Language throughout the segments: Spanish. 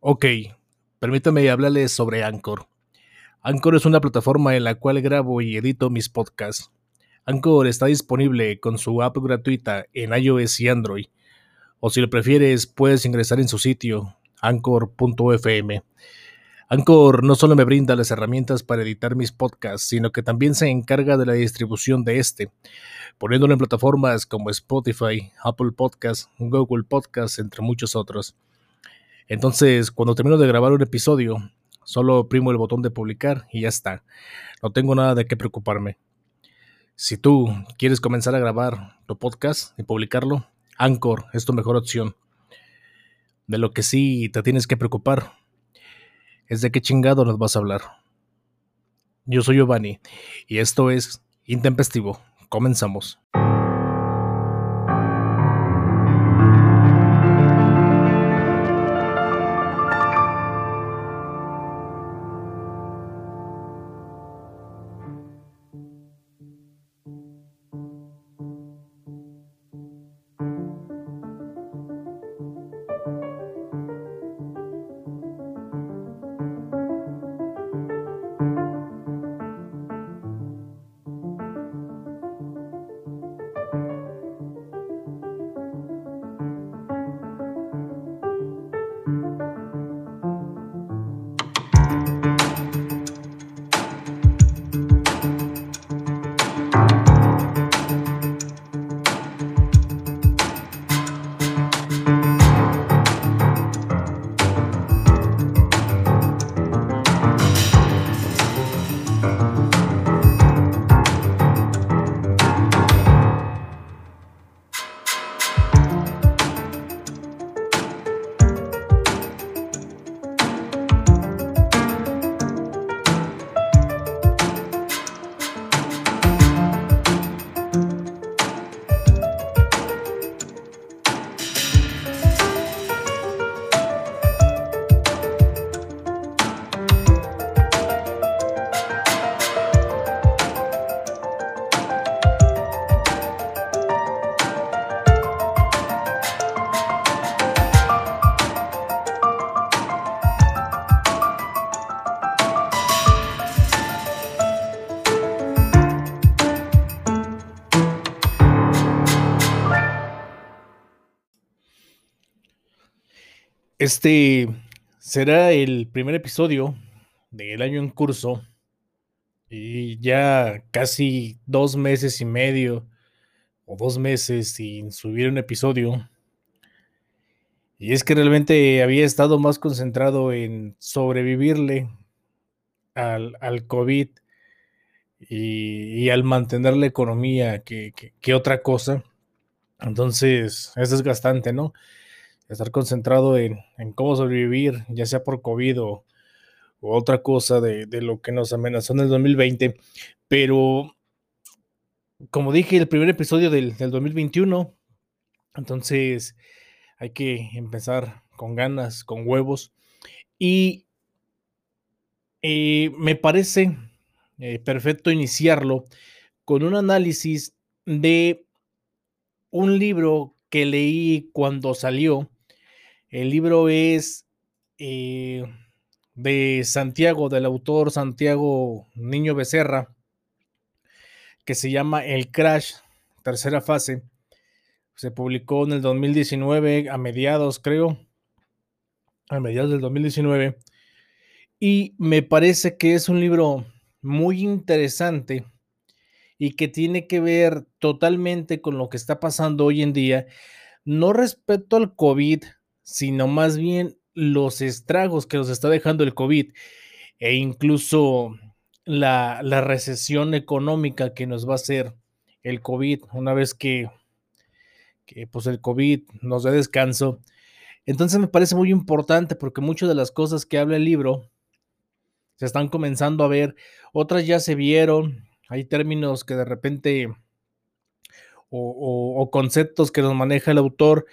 Ok, permítame hablarles sobre Anchor. Anchor es una plataforma en la cual grabo y edito mis podcasts. Anchor está disponible con su app gratuita en iOS y Android. O si lo prefieres, puedes ingresar en su sitio, anchor.fm. Anchor no solo me brinda las herramientas para editar mis podcasts, sino que también se encarga de la distribución de este, poniéndolo en plataformas como Spotify, Apple Podcasts, Google Podcasts, entre muchos otros. Entonces, cuando termino de grabar un episodio, solo oprimo el botón de publicar y ya está. No tengo nada de qué preocuparme. Si tú quieres comenzar a grabar tu podcast y publicarlo, Anchor es tu mejor opción. De lo que sí te tienes que preocupar es de qué chingado nos vas a hablar. Yo soy Giovanni y esto es Intempestivo. Comenzamos. Este será el primer episodio del año en curso y ya casi dos meses y medio o dos meses sin subir un episodio. Y es que realmente había estado más concentrado en sobrevivirle al, al COVID y, al mantener la economía que, que otra cosa. Entonces es desgastante, ¿no? Estar concentrado en, cómo sobrevivir, ya sea por COVID o, otra cosa de, lo que nos amenazó en el 2020. Pero, como dije, el primer episodio del, 2021, entonces hay que empezar con ganas, con huevos. Y eh, me parece eh, perfecto iniciarlo con un análisis de un libro que leí cuando salió el libro es eh, de Santiago, del autor Santiago Niño Becerra, que se llama El Crash, tercera fase. Se publicó en el 2019, a mediados creo, a mediados del 2019. Y me parece que es un libro muy interesante y que tiene que ver totalmente con lo que está pasando hoy en día, no respecto al COVID, sino más bien los estragos que nos está dejando el COVID e incluso la, recesión económica que nos va a hacer el COVID una vez que, que pues el COVID nos dé descanso. Entonces me parece muy importante porque muchas de las cosas que habla el libro se están comenzando a ver, otras ya se vieron, hay términos que de repente o conceptos que nos maneja el autor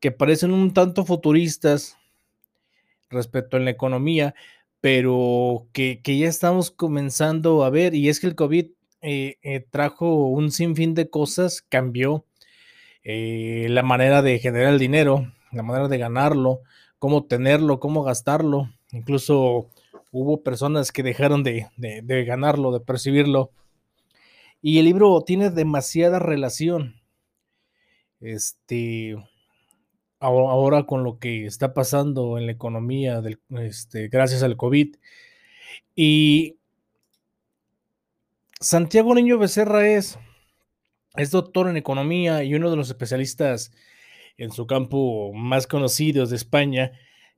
que parecen un tanto futuristas respecto a la economía, pero que, ya estamos comenzando a ver, y es que el COVID eh, eh, trajo un sinfín de cosas, cambió eh, la manera de generar el dinero, la manera de ganarlo, cómo tenerlo, cómo gastarlo. Incluso hubo personas que dejaron de, de ganarlo, de percibirlo. Y el libro tiene demasiada relación. Este, ahora con lo que está pasando en la economía del, este, gracias al COVID. Y Santiago Niño Becerra es, es doctor en economía y uno de los especialistas en su campo más conocidos de España,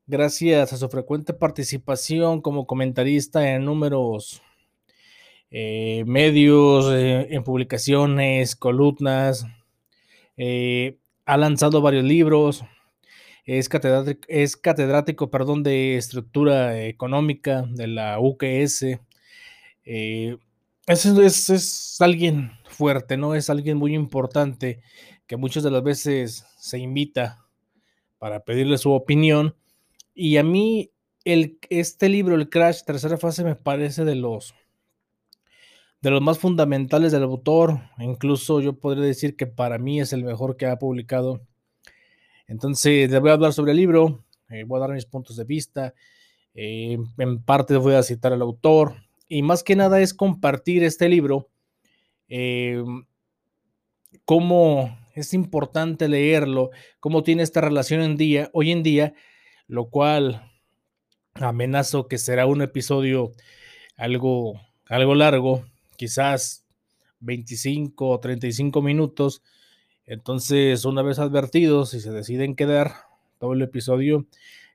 gracias a su frecuente participación como comentarista en números eh, medios, eh, en publicaciones, columnas. Eh, ha lanzado varios libros, es catedrático, es catedrático perdón, de estructura económica de la UQS. Eh, es, es, alguien fuerte, ¿no? Es alguien muy importante que muchas de las veces se invita para pedirle su opinión. Y a mí, el, este libro, El Crash, tercera fase, me parece de los, de los más fundamentales del autor. Incluso yo podría decir que para mí es el mejor que ha publicado entonces, les voy a hablar sobre el libro, eh, voy a dar mis puntos de vista, eh, en parte voy a citar al autor, y más que nada es compartir este libro, eh, cómo es importante leerlo, cómo tiene esta relación en día, hoy en día, lo cual amenazo que será un episodio algo, algo largo, quizás 25 o 35 minutos, entonces, una vez advertidos, si se deciden quedar todo el episodio,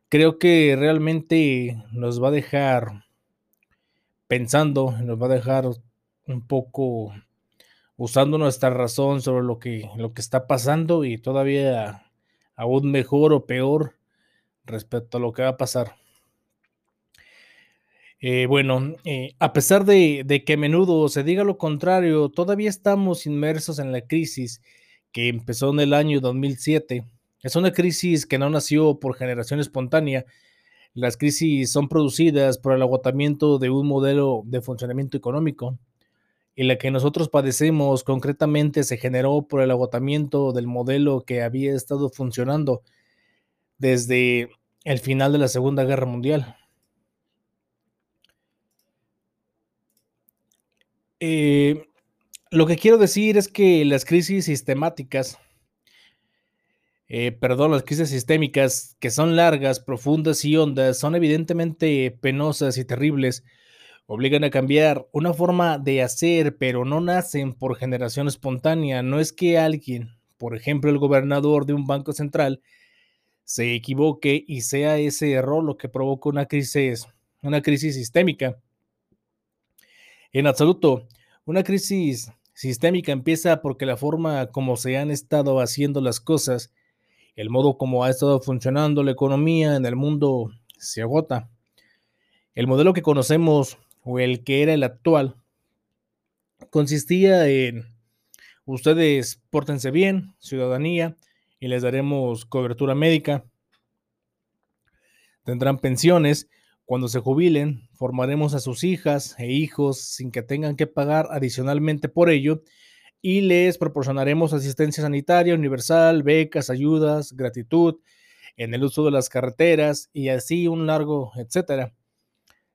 creo que realmente nos va a dejar pensando, nos va a dejar un poco usando nuestra razón sobre lo que, lo que está pasando y todavía aún mejor o peor respecto a lo que va a pasar. Eh, bueno, eh, a pesar de, de que a menudo se diga lo contrario, todavía estamos inmersos en la crisis que empezó en el año 2007. Es una crisis que no nació por generación espontánea. Las crisis son producidas por el agotamiento de un modelo de funcionamiento económico y la que nosotros padecemos concretamente se generó por el agotamiento del modelo que había estado funcionando desde el final de la Segunda Guerra Mundial. Eh, lo que quiero decir es que las crisis sistemáticas, eh, perdón, las crisis sistémicas, que son largas, profundas y hondas, son evidentemente penosas y terribles, obligan a cambiar una forma de hacer, pero no nacen por generación espontánea. No es que alguien, por ejemplo, el gobernador de un banco central, se equivoque y sea ese error lo que provoca una crisis, una crisis sistémica. En absoluto, una crisis sistémica empieza porque la forma como se han estado haciendo las cosas, el modo como ha estado funcionando la economía en el mundo se agota. El modelo que conocemos o el que era el actual consistía en ustedes pórtense bien, ciudadanía, y les daremos cobertura médica. Tendrán pensiones. Cuando se jubilen, formaremos a sus hijas e hijos sin que tengan que pagar adicionalmente por ello y les proporcionaremos asistencia sanitaria universal, becas, ayudas, gratitud en el uso de las carreteras y así un largo, etcétera.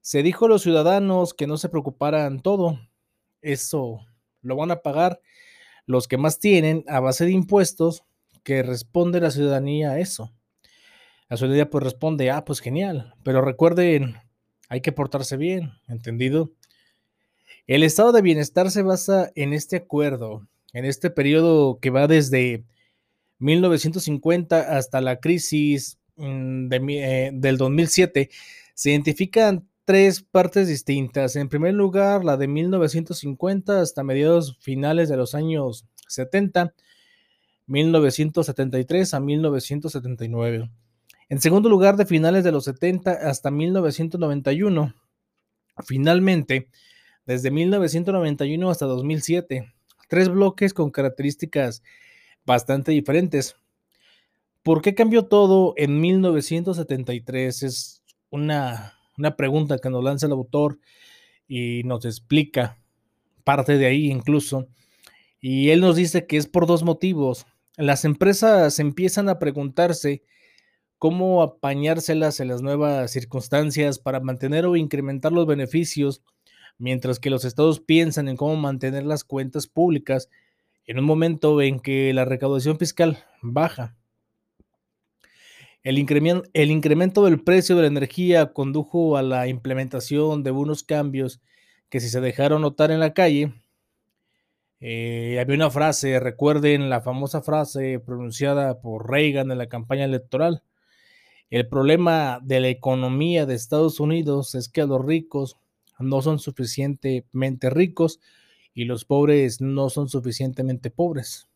Se dijo a los ciudadanos que no se preocuparan todo. Eso lo van a pagar los que más tienen a base de impuestos que responde la ciudadanía a eso. La ciudadanía pues responde, ah, pues genial, pero recuerden hay que portarse bien, ¿entendido? El estado de bienestar se basa en este acuerdo, en este periodo que va desde 1950 hasta la crisis mm, eh, del 2007. Se identifican tres partes distintas. En primer lugar, la de 1950 hasta mediados finales de los años 70, 1973 a 1979. En segundo lugar, de finales de los 70 hasta 1991. Finalmente, desde 1991 hasta 2007. Tres bloques con características bastante diferentes. ¿Por qué cambió todo en 1973? Es una, una pregunta que nos lanza el autor y nos explica parte de ahí incluso. Y él nos dice que es por dos motivos. Las empresas empiezan a preguntarse cómo apañárselas en las nuevas circunstancias para mantener o incrementar los beneficios, mientras que los estados piensan en cómo mantener las cuentas públicas en un momento en que la recaudación fiscal baja. El incremento, el incremento del precio de la energía condujo a la implementación de unos cambios que si se dejaron notar en la calle, eh, había una frase, recuerden la famosa frase pronunciada por Reagan en la campaña electoral. El problema de la economía de Estados Unidos es que los ricos no son suficientemente ricos y los pobres no son suficientemente pobres.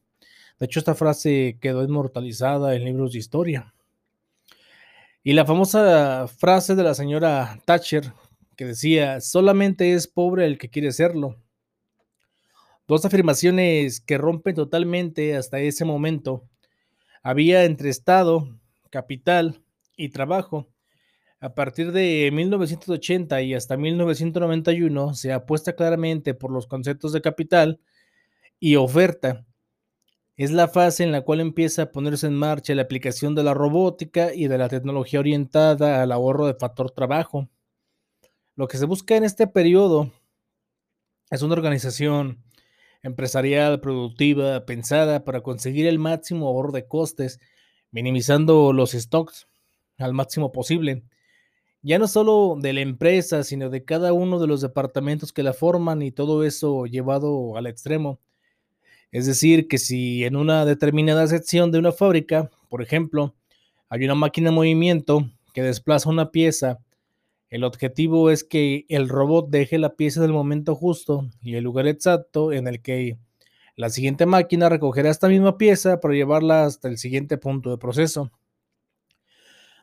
De hecho, esta frase quedó inmortalizada en libros de historia. Y la famosa frase de la señora Thatcher que decía, solamente es pobre el que quiere serlo. Dos afirmaciones que rompen totalmente hasta ese momento. Había entre Estado, capital y trabajo. A partir de 1980 y hasta 1991 se apuesta claramente por los conceptos de capital y oferta. Es la fase en la cual empieza a ponerse en marcha la aplicación de la robótica y de la tecnología orientada al ahorro de factor trabajo. Lo que se busca en este periodo es una organización empresarial, productiva, pensada para conseguir el máximo ahorro de costes, minimizando los stocks al máximo posible. Ya no solo de la empresa, sino de cada uno de los departamentos que la forman y todo eso llevado al extremo. Es decir, que si en una determinada sección de una fábrica, por ejemplo, hay una máquina en movimiento que desplaza una pieza, el objetivo es que el robot deje la pieza del momento justo y el lugar exacto en el que la siguiente máquina recogerá esta misma pieza para llevarla hasta el siguiente punto de proceso.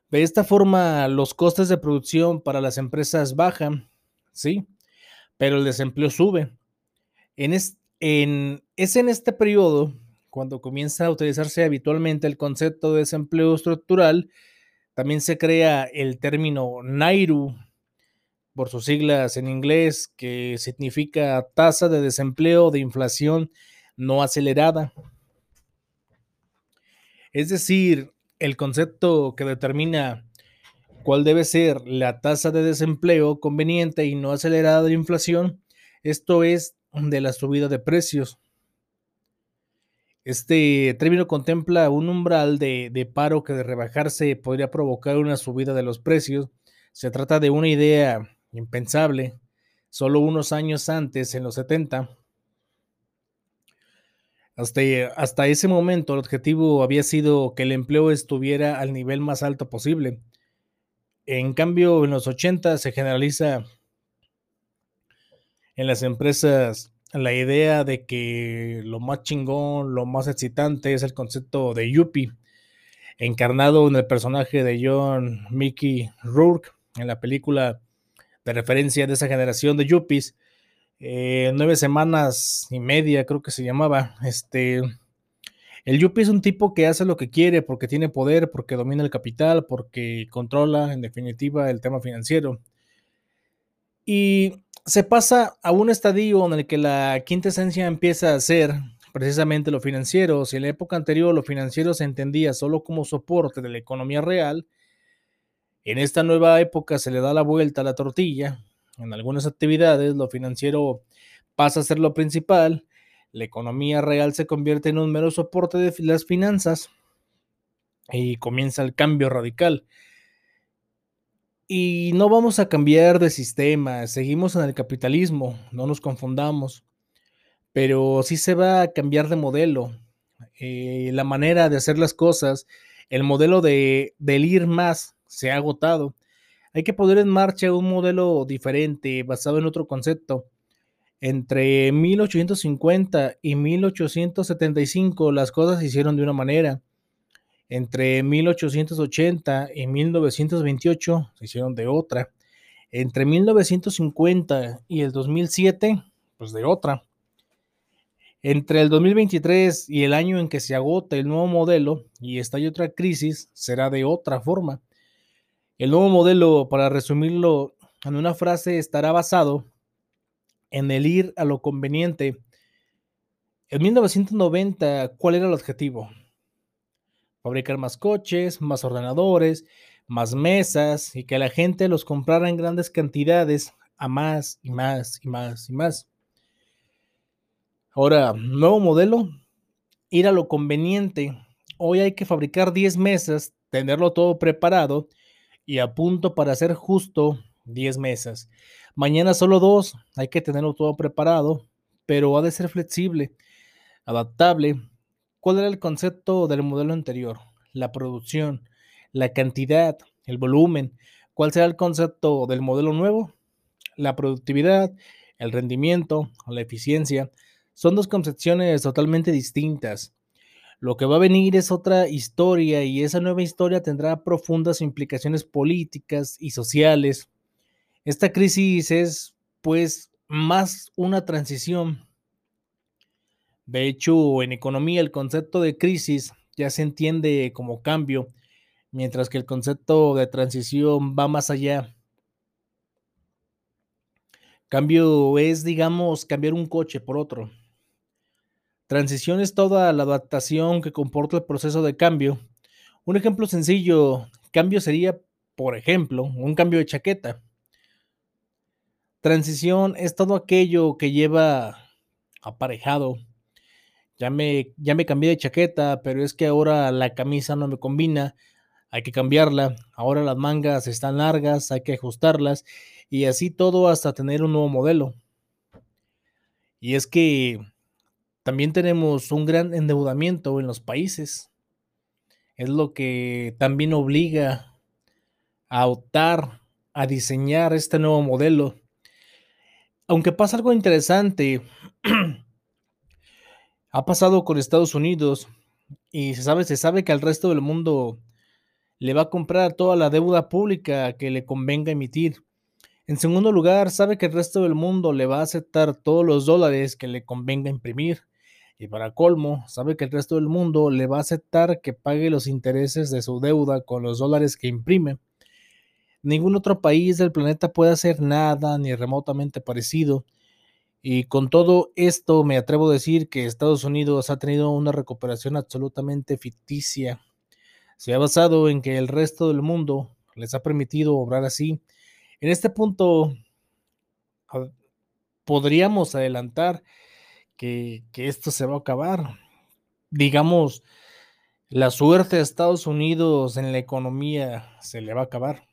De esta forma, los costes de producción para las empresas bajan, sí, pero el desempleo sube. En es, en, es en este periodo cuando comienza a utilizarse habitualmente el concepto de desempleo estructural también se crea el término NAIRU, por sus siglas en inglés, que significa tasa de desempleo de inflación no acelerada. Es decir, el concepto que determina cuál debe ser la tasa de desempleo conveniente y no acelerada de inflación, esto es de la subida de precios. Este término contempla un umbral de, paro que de rebajarse podría provocar una subida de los precios. Se trata de una idea impensable solo unos años antes, en los 70. Hasta, hasta, ese momento el objetivo había sido que el empleo estuviera al nivel más alto posible. En cambio, en los 80 se generaliza en las empresas la idea de que lo más chingón, lo más excitante es el concepto de Yuppie, encarnado en el personaje de John Mickey Rourke en la película de referencia de esa generación de Yuppies. Eh, nueve semanas y media, creo que se llamaba. Este, el Yuppie es un tipo que hace lo que quiere porque tiene poder, porque domina el capital, porque controla, en definitiva, el tema financiero. Y se pasa a un estadio en el que la quinta esencia empieza a ser precisamente lo financiero. Si en la época anterior lo financiero se entendía solo como soporte de la economía real, en esta nueva época se le da la vuelta a la tortilla. En algunas actividades lo financiero pasa a ser lo principal. La economía real se convierte en un mero soporte de las finanzas y comienza el cambio radical. Y no vamos a cambiar de sistema, seguimos en el capitalismo, no nos confundamos, pero sí se va a cambiar de modelo, eh, la manera de hacer las cosas, el modelo de, del ir más se ha agotado. Hay que poner en marcha un modelo diferente, basado en otro concepto. Entre 1850 y 1875 las cosas se hicieron de una manera entre 1880 y 1928 se hicieron de otra. Entre 1950 y el 2007, pues de otra. Entre el 2023 y el año en que se agota el nuevo modelo y estalle otra crisis, será de otra forma. El nuevo modelo, para resumirlo en una frase, estará basado en el ir a lo conveniente. En 1990, ¿cuál era el objetivo? fabricar más coches, más ordenadores, más mesas y que la gente los comprara en grandes cantidades a más y más y más y más. Ahora, nuevo modelo, ir a lo conveniente. Hoy hay que fabricar 10 mesas, tenerlo todo preparado y a punto para hacer justo 10 mesas. Mañana solo dos, hay que tenerlo todo preparado, pero ha de ser flexible, adaptable. ¿Cuál era el concepto del modelo anterior? La producción, la cantidad, el volumen. ¿Cuál será el concepto del modelo nuevo? La productividad, el rendimiento, la eficiencia. Son dos concepciones totalmente distintas. Lo que va a venir es otra historia y esa nueva historia tendrá profundas implicaciones políticas y sociales. Esta crisis es pues más una transición. De hecho, en economía el concepto de crisis ya se entiende como cambio, mientras que el concepto de transición va más allá. Cambio es, digamos, cambiar un coche por otro. Transición es toda la adaptación que comporta el proceso de cambio. Un ejemplo sencillo, cambio sería, por ejemplo, un cambio de chaqueta. Transición es todo aquello que lleva aparejado. Ya me, ya me cambié de chaqueta, pero es que ahora la camisa no me combina, hay que cambiarla. Ahora las mangas están largas, hay que ajustarlas y así todo hasta tener un nuevo modelo. Y es que también tenemos un gran endeudamiento en los países. Es lo que también obliga a optar a diseñar este nuevo modelo. Aunque pasa algo interesante, ha pasado con Estados Unidos y se sabe, se sabe que al resto del mundo le va a comprar toda la deuda pública que le convenga emitir. En segundo lugar, sabe que el resto del mundo le va a aceptar todos los dólares que le convenga imprimir. Y para colmo, sabe que el resto del mundo le va a aceptar que pague los intereses de su deuda con los dólares que imprime. Ningún otro país del planeta puede hacer nada ni remotamente parecido. Y con todo esto me atrevo a decir que Estados Unidos ha tenido una recuperación absolutamente ficticia. Se ha basado en que el resto del mundo les ha permitido obrar así. En este punto podríamos adelantar que, esto se va a acabar. Digamos, la suerte de Estados Unidos en la economía se le va a acabar.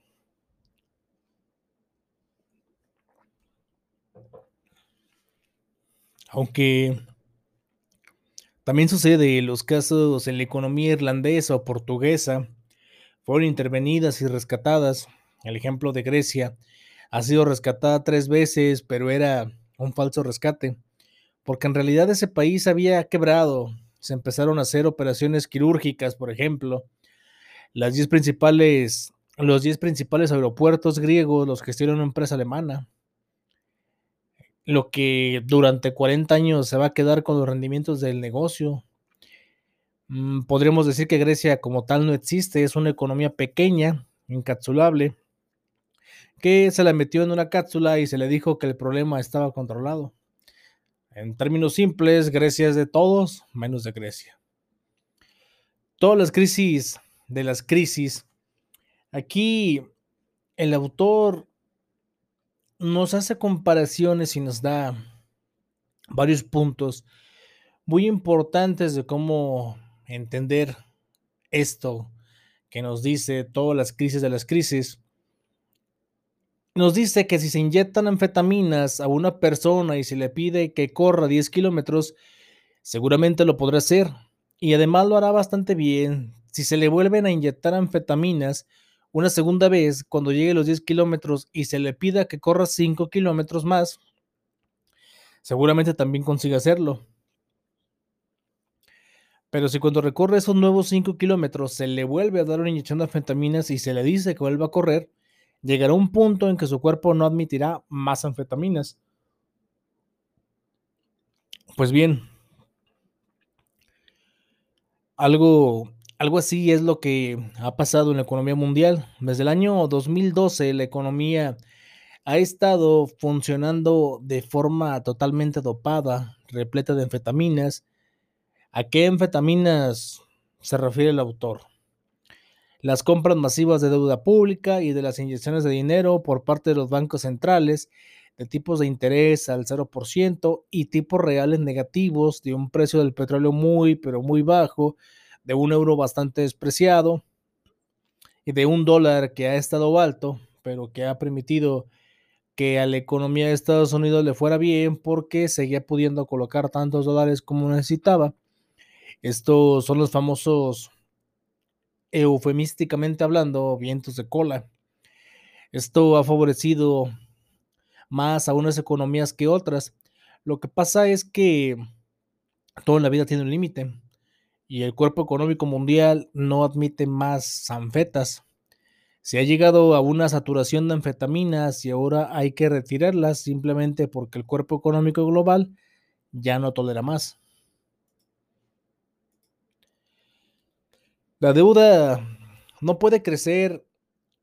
Aunque también sucede los casos en la economía irlandesa o portuguesa fueron intervenidas y rescatadas. El ejemplo de Grecia ha sido rescatada tres veces, pero era un falso rescate porque en realidad ese país había quebrado. Se empezaron a hacer operaciones quirúrgicas, por ejemplo. Las diez principales, los 10 principales aeropuertos griegos los gestiona una empresa alemana. Lo que durante 40 años se va a quedar con los rendimientos del negocio. Mm, podríamos decir que Grecia como tal no existe, es una economía pequeña, encapsulable, que se la metió en una cápsula y se le dijo que el problema estaba controlado. En términos simples, Grecia es de todos menos de Grecia. Todas las crisis de las crisis, aquí el autor nos hace comparaciones y nos da varios puntos muy importantes de cómo entender esto que nos dice todas las crisis de las crisis nos dice que si se inyectan anfetaminas a una persona y se le pide que corra 10 kilómetros, seguramente lo podrá hacer. Y además lo hará bastante bien. Si se le vuelven a inyectar anfetaminas una segunda vez cuando llegue a los 10 kilómetros y se le pida que corra 5 kilómetros más, seguramente también consiga hacerlo. Pero si cuando recorre esos nuevos 5 kilómetros se le vuelve a dar una inyección de anfetaminas y se le dice que vuelva a correr, llegará un punto en que su cuerpo no admitirá más anfetaminas. Pues bien, algo, algo así es lo que ha pasado en la economía mundial. Desde el año 2012 la economía ha estado funcionando de forma totalmente dopada, repleta de anfetaminas. ¿A qué anfetaminas se refiere el autor. Las compras masivas de deuda pública y de las inyecciones de dinero por parte de los bancos centrales de tipos de interés al 0% y tipos reales negativos de un precio del petróleo muy, pero muy bajo, de un euro bastante despreciado y de un dólar que ha estado alto, pero que ha permitido que a la economía de Estados Unidos le fuera bien porque seguía pudiendo colocar tantos dólares como necesitaba. Estos son los famosos, eufemísticamente hablando, vientos de cola. Esto ha favorecido más a unas economías que otras. Lo que pasa es que todo en la vida tiene un límite y el cuerpo económico mundial no admite más anfetas. Se ha llegado a una saturación de anfetaminas y ahora hay que retirarlas simplemente porque el cuerpo económico global ya no tolera más. La deuda no puede crecer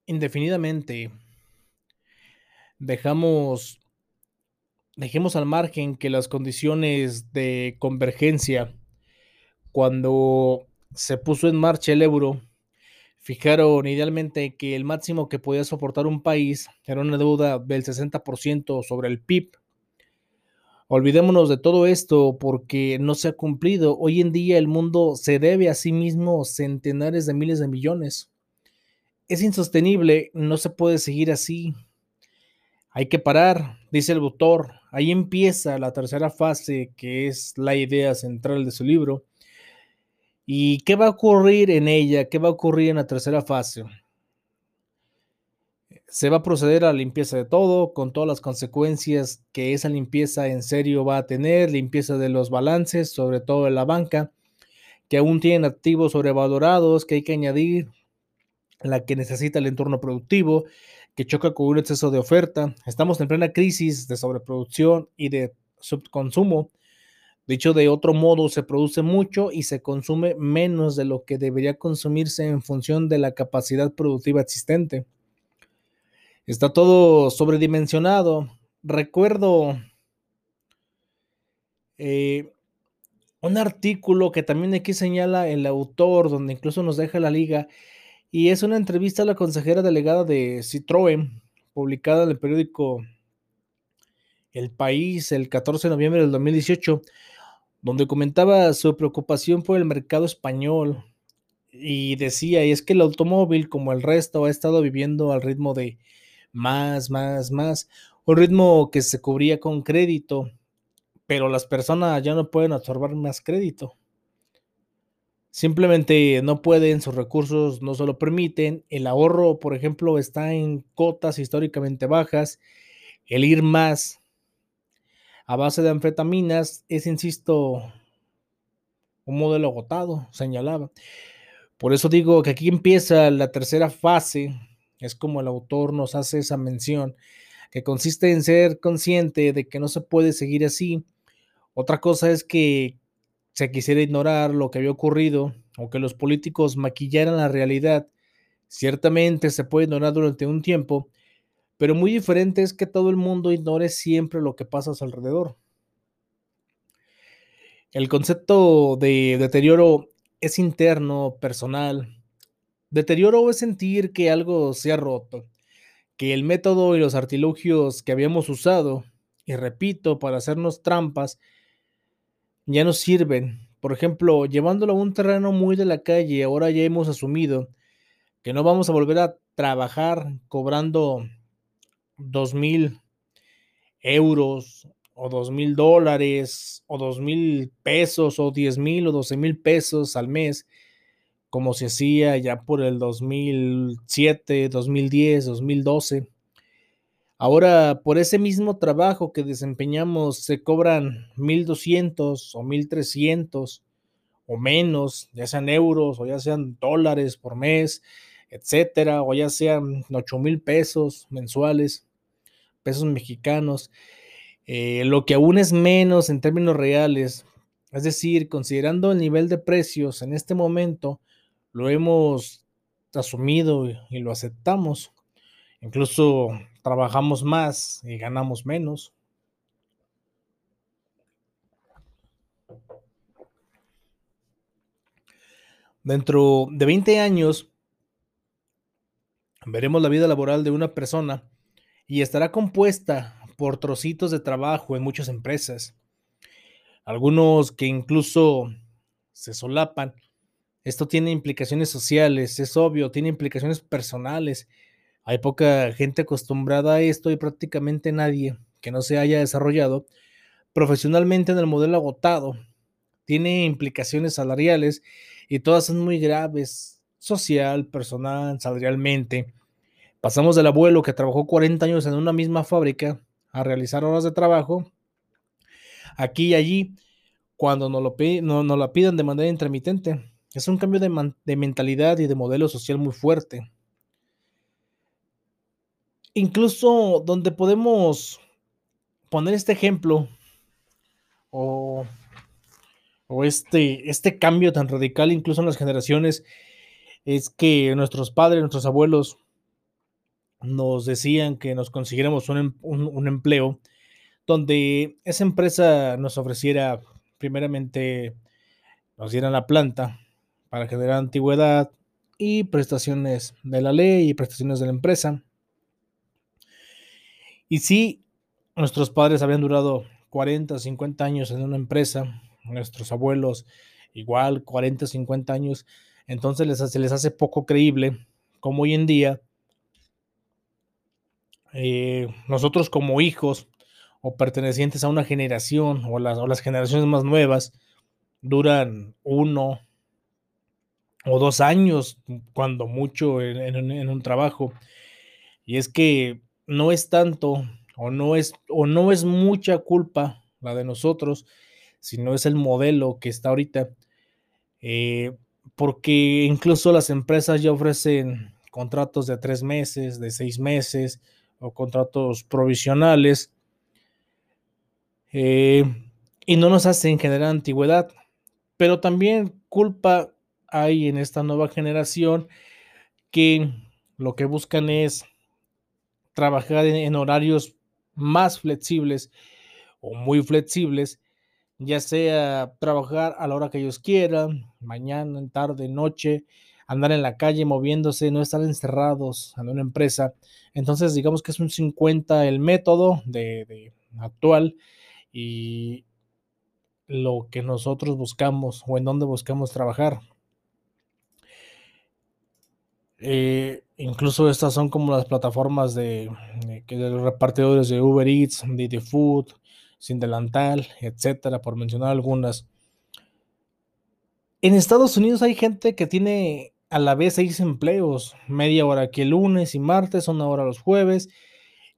indefinidamente dejamos, dejemos al margen que las condiciones de convergencia, cuando se puso en marcha el euro, fijaron idealmente que el máximo que podía soportar un país era una deuda del 60% sobre el PIB. Olvidémonos de todo esto porque no se ha cumplido. Hoy en día el mundo se debe a sí mismo centenares de miles de millones. Es insostenible, no se puede seguir así. Hay que parar, dice el autor. Ahí empieza la tercera fase, que es la idea central de su libro. ¿Y qué va a ocurrir en ella? ¿Qué va a ocurrir en la tercera fase? Se va a proceder a la limpieza de todo, con todas las consecuencias que esa limpieza en serio va a tener, limpieza de los balances, sobre todo en la banca, que aún tienen activos sobrevalorados, que hay que añadir, la que necesita el entorno productivo, que choca con un exceso de oferta. Estamos en plena crisis de sobreproducción y de subconsumo. Dicho de otro modo, se produce mucho y se consume menos de lo que debería consumirse en función de la capacidad productiva existente. Está todo sobredimensionado. Recuerdo eh, un artículo que también aquí señala el autor, donde incluso nos deja la liga, y es una entrevista a la consejera delegada de Citroën, publicada en el periódico El País el 14 de noviembre del 2018, donde comentaba su preocupación por el mercado español y decía, y es que el automóvil, como el resto, ha estado viviendo al ritmo de más, más, más, un ritmo que se cubría con crédito, pero las personas ya no pueden absorber más crédito. Simplemente no pueden, sus recursos no se lo permiten. El ahorro, por ejemplo, está en cotas históricamente bajas. El ir más a base de anfetaminas es, insisto, un modelo agotado, señalaba. Por eso digo que aquí empieza la tercera fase, es como el autor nos hace esa mención, que consiste en ser consciente de que no se puede seguir así. Otra cosa es que se quisiera ignorar lo que había ocurrido o que los políticos maquillaran la realidad, ciertamente se puede ignorar durante un tiempo, pero muy diferente es que todo el mundo ignore siempre lo que pasa a su alrededor. El concepto de deterioro es interno, personal. Deterioro es sentir que algo se ha roto, que el método y los artilugios que habíamos usado, y repito, para hacernos trampas, ya no sirven. Por ejemplo, llevándolo a un terreno muy de la calle, ahora ya hemos asumido que no vamos a volver a trabajar cobrando dos mil euros o dos mil dólares o dos mil pesos o diez mil o doce mil pesos al mes como se hacía ya por el 2007, 2010, 2012. Ahora, por ese mismo trabajo que desempeñamos, se cobran 1.200 o 1.300 o menos, ya sean euros o ya sean dólares por mes, etcétera, o ya sean 8 mil pesos mensuales, pesos mexicanos, eh, lo que aún es menos en términos reales. Es decir, considerando el nivel de precios en este momento, lo hemos asumido y lo aceptamos. Incluso trabajamos más y ganamos menos. Dentro de 20 años, veremos la vida laboral de una persona y estará compuesta por trocitos de trabajo en muchas empresas. Algunos que incluso se solapan. Esto tiene implicaciones sociales, es obvio, tiene implicaciones personales. Hay poca gente acostumbrada a esto y prácticamente nadie que no se haya desarrollado profesionalmente en el modelo agotado. Tiene implicaciones salariales y todas son muy graves, social, personal, salarialmente. Pasamos del abuelo que trabajó 40 años en una misma fábrica a realizar horas de trabajo aquí y allí cuando nos, lo, no, la pidan de manera intermitente. Es un cambio de, de mentalidad y de modelo social muy fuerte. Incluso donde podemos poner este ejemplo o, o este, este cambio tan radical incluso en las generaciones es que nuestros padres, nuestros abuelos nos decían que nos consiguiéramos un, em, un, empleo donde esa empresa nos ofreciera primeramente, nos dieran la planta para generar antigüedad y prestaciones de la ley y prestaciones de la empresa. Y si nuestros padres habían durado 40, 50 años en una empresa, nuestros abuelos igual 40, 50 años, entonces les, se les hace poco creíble como hoy en día eh, nosotros como hijos o pertenecientes a una generación o las, las generaciones más nuevas duran uno o dos años, cuando mucho, en, un trabajo. Y es que no es tanto o no es, o no es mucha culpa la de nosotros, sino es el modelo que está ahorita. Eh, porque incluso las empresas ya ofrecen contratos de tres meses, de seis meses, o contratos provisionales eh, y no nos hacen generar antigüedad. Pero también culpa hay en esta nueva generación que lo que buscan es trabajar en horarios más flexibles o muy flexibles, ya sea trabajar a la hora que ellos quieran, mañana, tarde, noche, andar en la calle moviéndose, no estar encerrados en una empresa. Entonces, digamos que es un 50 el método de, actual y lo que nosotros buscamos o en dónde buscamos trabajar. Eh, incluso estas son como las plataformas de, de, los repartidores de Uber Eats, de Food, Sin Delantal, etcétera, por mencionar algunas. En Estados Unidos hay gente que tiene a la vez seis empleos, media hora aquí el lunes y martes, una hora los jueves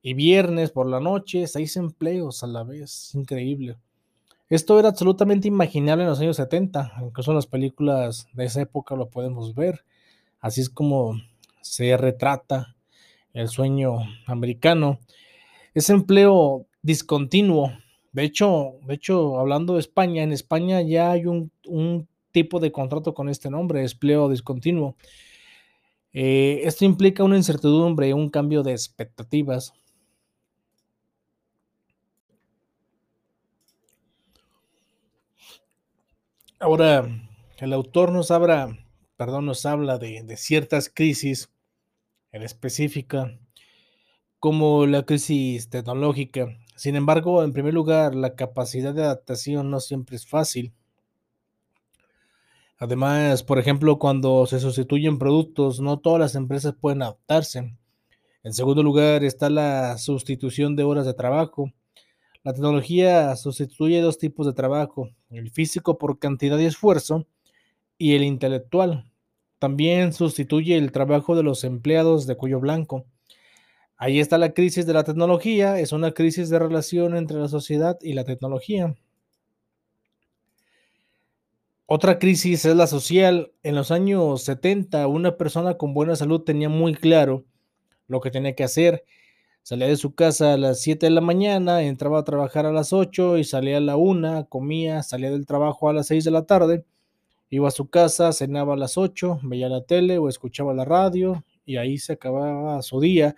y viernes por la noche, seis empleos a la vez, increíble. Esto era absolutamente imaginable en los años 70, incluso en las películas de esa época lo podemos ver. Así es como se retrata el sueño americano. Ese empleo discontinuo. De hecho, de hecho, hablando de España, en España ya hay un, tipo de contrato con este nombre, empleo discontinuo. Eh, esto implica una incertidumbre, un cambio de expectativas. Ahora, el autor nos habla, perdón, nos habla de, ciertas crisis en específica, como la crisis tecnológica. Sin embargo, en primer lugar, la capacidad de adaptación no siempre es fácil. Además, por ejemplo, cuando se sustituyen productos, no todas las empresas pueden adaptarse. En segundo lugar, está la sustitución de horas de trabajo. La tecnología sustituye dos tipos de trabajo, el físico por cantidad y esfuerzo y el intelectual. También sustituye el trabajo de los empleados de cuello blanco. Ahí está la crisis de la tecnología, es una crisis de relación entre la sociedad y la tecnología. Otra crisis es la social. En los años 70, una persona con buena salud tenía muy claro lo que tenía que hacer. Salía de su casa a las 7 de la mañana, entraba a trabajar a las 8 y salía a la 1, comía, salía del trabajo a las 6 de la tarde, iba a su casa, cenaba a las 8, veía la tele o escuchaba la radio y ahí se acababa su día.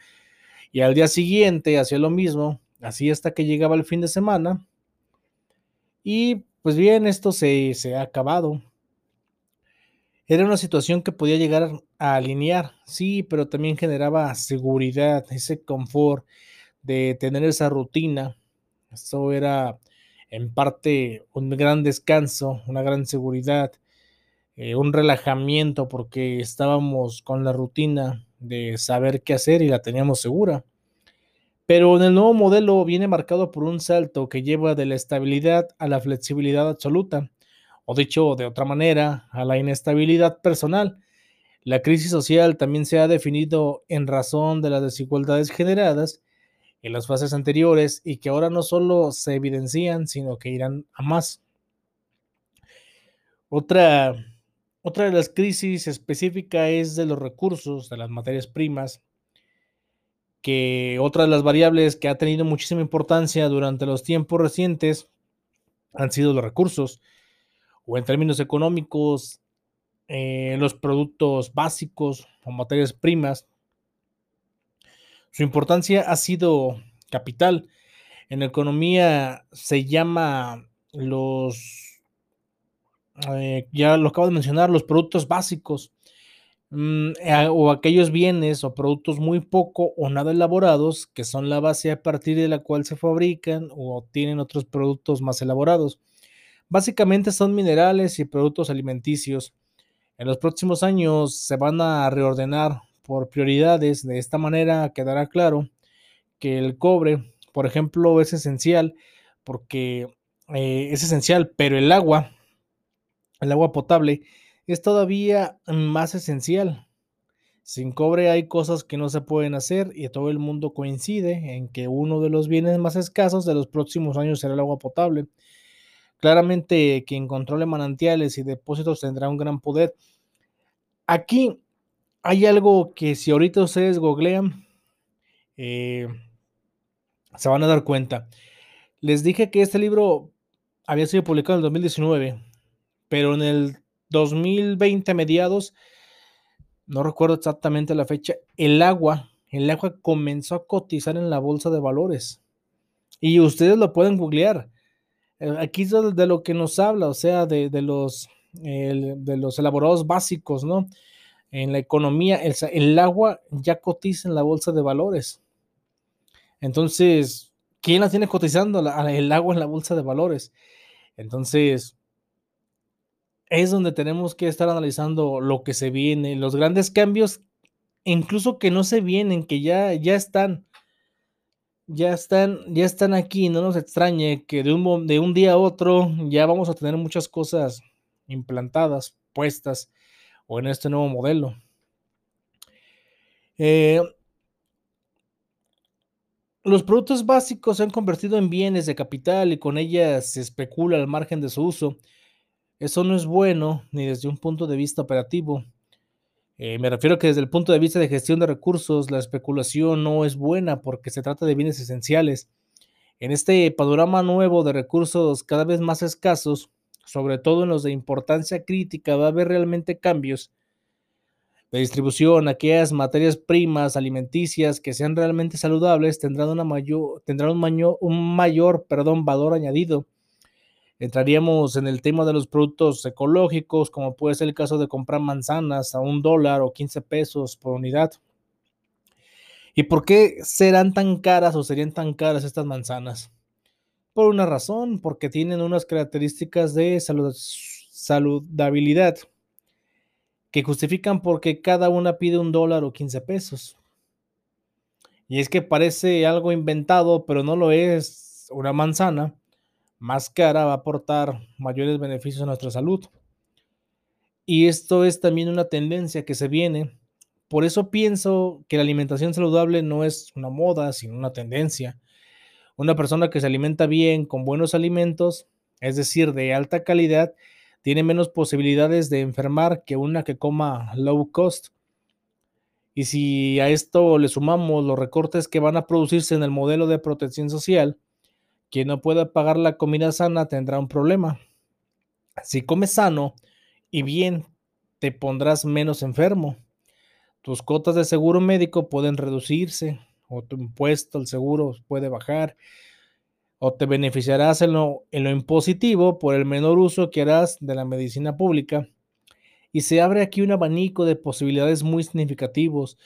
Y al día siguiente hacía lo mismo, así hasta que llegaba el fin de semana. Y pues bien, esto se, ha acabado. Era una situación que podía llegar a alinear, sí, pero también generaba seguridad, ese confort de tener esa rutina. Eso era en parte un gran descanso, una gran seguridad, eh, un relajamiento porque estábamos con la rutina de saber qué hacer y la teníamos segura. Pero en el nuevo modelo viene marcado por un salto que lleva de la estabilidad a la flexibilidad absoluta, o dicho de otra manera, a la inestabilidad personal. La crisis social también se ha definido en razón de las desigualdades generadas en las fases anteriores y que ahora no solo se evidencian, sino que irán a más. Otra, otra de las crisis específica es de los recursos, de las materias primas, que otra de las variables que ha tenido muchísima importancia durante los tiempos recientes han sido los recursos, o en términos económicos, eh, los productos básicos o materias primas. Su importancia ha sido capital. En economía se llama los, eh, ya lo acabo de mencionar, los productos básicos Mm, eh, o aquellos bienes o productos muy poco o nada elaborados que son la base a partir de la cual se fabrican o tienen otros productos más elaborados. Básicamente son minerales y productos alimenticios. En los próximos años se van a reordenar por prioridades. De esta manera quedará claro que el cobre, por ejemplo, es esencial porque eh, es esencial, pero el agua, el agua potable, es todavía más esencial. Sin cobre hay cosas que no se pueden hacer y todo el mundo coincide en que uno de los bienes más escasos de los próximos años será el agua potable. Claramente quien controle manantiales y depósitos tendrá un gran poder. Aquí hay algo que si ahorita ustedes googlean, eh, se van a dar cuenta. Les dije que este libro había sido publicado en el 2019, pero en el 2020 mediados, no recuerdo exactamente la fecha, el agua, el agua comenzó a cotizar en la bolsa de valores. Y ustedes lo pueden googlear. Eh, aquí es de lo que nos habla, o sea, de, los, de los elaborados básicos, ¿no? En la economía, el, el agua ya cotiza en la bolsa de valores. Entonces, ¿quién la tiene cotizando? el agua en la bolsa de valores. Entonces, es donde tenemos que estar analizando lo que se viene, los grandes cambios, incluso que no se vienen, que ya, ya están, ya están, ya están aquí, no nos extrañe que de un, de un día a otro ya vamos a tener muchas cosas implantadas, puestas, o en este nuevo modelo. Eh, los productos básicos se han convertido en bienes de capital y con ellas se especula al margen de su uso. Eso no es bueno ni desde un punto de vista operativo. Eh, me refiero que desde el punto de vista de gestión de recursos, la especulación no es buena porque se trata de bienes esenciales. En este panorama nuevo de recursos cada vez más escasos, sobre todo en los de importancia crítica, va a haber realmente cambios de distribución. Aquellas materias primas alimenticias que sean realmente saludables tendrán, una mayor, tendrán un, mayor, un mayor perdón, valor añadido Entraríamos en el tema de los productos ecológicos, como puede ser el caso de comprar manzanas a un dólar o 15 pesos por unidad. ¿Y por qué serán tan caras o serían tan caras estas manzanas? Por una razón, porque tienen unas características de saludabilidad que justifican porque cada una pide un dólar o 15 pesos. Y es que parece algo inventado, pero no lo es. Una manzana más cara va a aportar mayores beneficios a nuestra salud. Y esto es también una tendencia que se viene. Por eso pienso que la alimentación saludable no es una moda, sino una tendencia. Una persona que se alimenta bien con buenos alimentos, es decir, de alta calidad, tiene menos posibilidades de enfermar que una que coma low cost. Y si a esto le sumamos los recortes que van a producirse en el modelo de protección social, quien no pueda pagar la comida sana tendrá un problema. Si comes sano y bien, te pondrás menos enfermo. Tus cotas de seguro médico pueden reducirse o tu impuesto al seguro puede bajar o te beneficiarás en lo, impositivo por el menor uso que harás de la medicina pública. y se abre aquí un abanico de posibilidades muy significativos.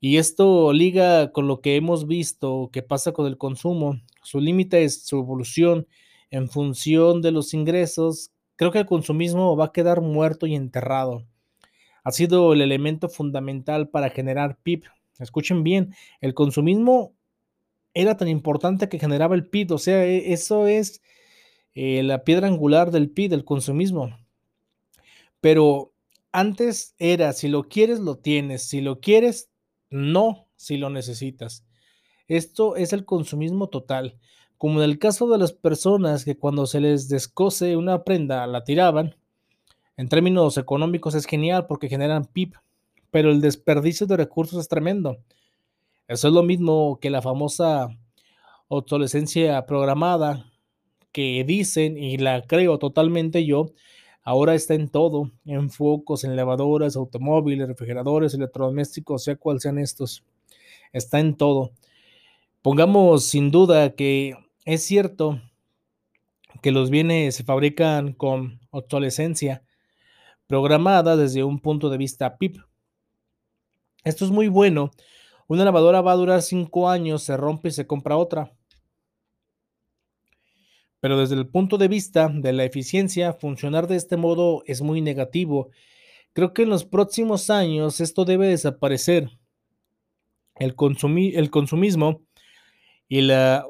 Y esto liga con lo que hemos visto que pasa con el consumo. Su límite es su evolución en función de los ingresos. Creo que el consumismo va a quedar muerto y enterrado. Ha sido el elemento fundamental para generar PIB. Escuchen bien, el consumismo era tan importante que generaba el PIB. O sea, e, eso es eh, la piedra angular del PIB, del consumismo. Pero antes era, si lo quieres, lo tienes. Si lo quieres, no, si lo necesitas. Esto es el consumismo total. Como en el caso de las personas que cuando se les descose una prenda la tiraban, en términos económicos es genial porque generan PIB, pero el desperdicio de recursos es tremendo. Eso es lo mismo que la famosa obsolescencia programada que dicen, y la creo totalmente yo, ahora está en todo, en focos, en lavadoras, automóviles, refrigeradores, electrodomésticos, sea cual sean estos. Está en todo. Pongamos sin duda que es cierto que los bienes se fabrican con obsolescencia programada desde un punto de vista PIB. Esto es muy bueno. Una lavadora va a durar cinco años, se rompe y se compra otra. Pero desde el punto de vista de la eficiencia, funcionar de este modo es muy negativo. Creo que en los próximos años esto debe desaparecer. El, el consumismo y la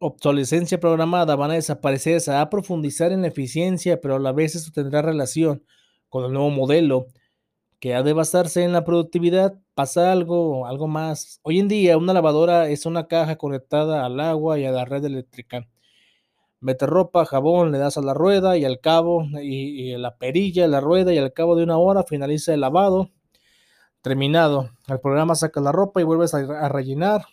obsolescencia programada van a desaparecer, se va a profundizar en la eficiencia, pero a la vez esto tendrá relación con el nuevo modelo que ha de basarse en la productividad. Pasa algo, algo más. Hoy en día una lavadora es una caja conectada al agua y a la red eléctrica mete ropa, jabón, le das a la rueda y al cabo, y, la perilla, la rueda y al cabo de una hora finaliza el lavado. Terminado. El programa saca la ropa y vuelves a, rellenar.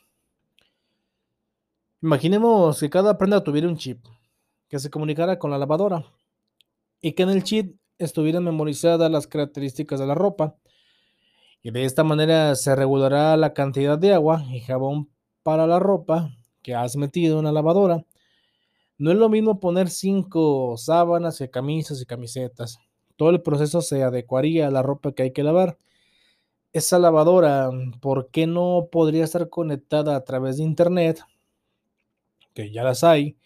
Imaginemos que cada prenda tuviera un chip que se comunicara con la lavadora y que en el chip estuvieran memorizadas las características de la ropa. Y de esta manera se regulará la cantidad de agua y jabón para la ropa que has metido en la lavadora no es lo mismo poner cinco sábanas y camisas y camisetas. Todo el proceso se adecuaría a la ropa que hay que lavar. Esa lavadora, ¿por qué no podría estar conectada a través de internet? Que ya las hay.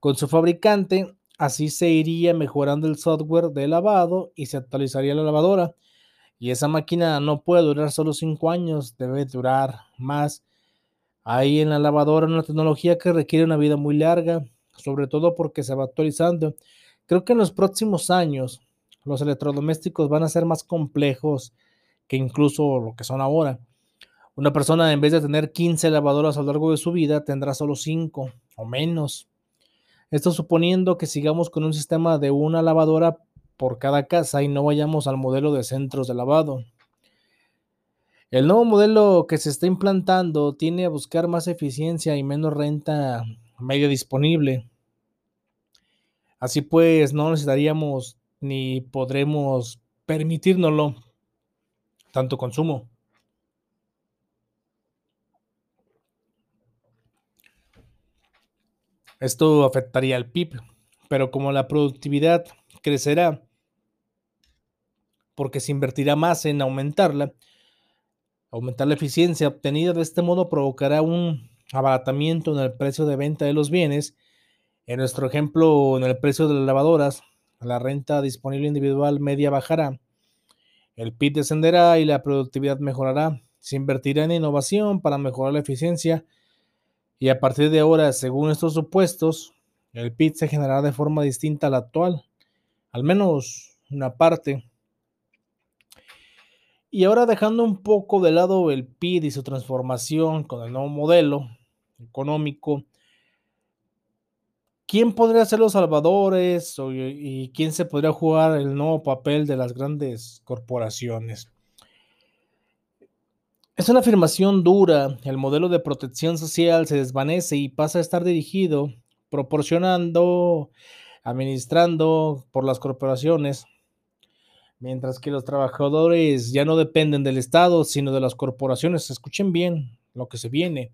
Con su fabricante, así se iría mejorando el software de lavado y se actualizaría la lavadora. Y esa máquina no puede durar solo cinco años, debe durar más. Hay en la lavadora una tecnología que requiere una vida muy larga sobre todo porque se va actualizando. Creo que en los próximos años los electrodomésticos van a ser más complejos que incluso lo que son ahora. Una persona en vez de tener 15 lavadoras a lo largo de su vida tendrá solo 5 o menos. Esto suponiendo que sigamos con un sistema de una lavadora por cada casa y no vayamos al modelo de centros de lavado. El nuevo modelo que se está implantando tiene a buscar más eficiencia y menos renta medio disponible. Así pues, no necesitaríamos ni podremos permitírnoslo tanto consumo. Esto afectaría al PIB, pero como la productividad crecerá porque se invertirá más en aumentarla, aumentar la eficiencia obtenida de este modo provocará un abaratamiento en el precio de venta de los bienes en nuestro ejemplo, en el precio de las lavadoras, la renta disponible individual media bajará, el PIB descenderá y la productividad mejorará. Se invertirá en innovación para mejorar la eficiencia y a partir de ahora, según estos supuestos, el PIB se generará de forma distinta a la actual, al menos una parte. Y ahora dejando un poco de lado el PIB y su transformación con el nuevo modelo económico, ¿Quién podría ser los salvadores y quién se podría jugar el nuevo papel de las grandes corporaciones? Es una afirmación dura. El modelo de protección social se desvanece y pasa a estar dirigido, proporcionando, administrando por las corporaciones, mientras que los trabajadores ya no dependen del Estado, sino de las corporaciones. Escuchen bien lo que se viene.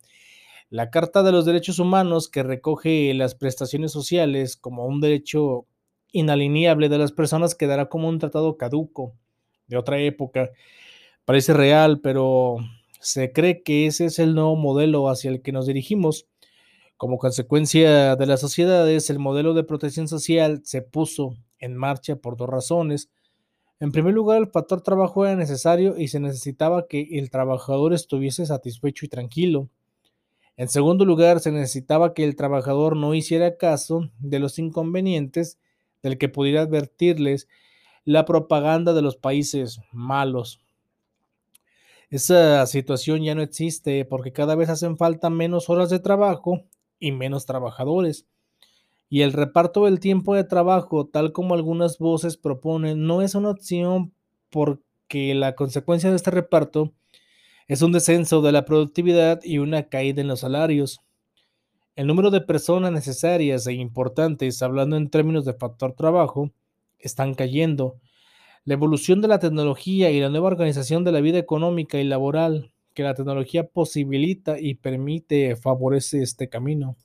La Carta de los Derechos Humanos, que recoge las prestaciones sociales como un derecho inalineable de las personas quedará como un tratado caduco de otra época. Parece real, pero se cree que ese es el nuevo modelo hacia el que nos dirigimos. Como consecuencia de las sociedades, el modelo de protección social se puso en marcha por dos razones. En primer lugar, el factor trabajo era necesario y se necesitaba que el trabajador estuviese satisfecho y tranquilo. En segundo lugar, se necesitaba que el trabajador no hiciera caso de los inconvenientes del que pudiera advertirles la propaganda de los países malos. Esa situación ya no existe porque cada vez hacen falta menos horas de trabajo y menos trabajadores. Y el reparto del tiempo de trabajo, tal como algunas voces proponen, no es una opción porque la consecuencia de este reparto es un descenso de la productividad y una caída en los salarios. El número de personas necesarias e importantes, hablando en términos de factor trabajo, están cayendo. La evolución de la tecnología y la nueva organización de la vida económica y laboral que la tecnología posibilita y permite favorece este camino.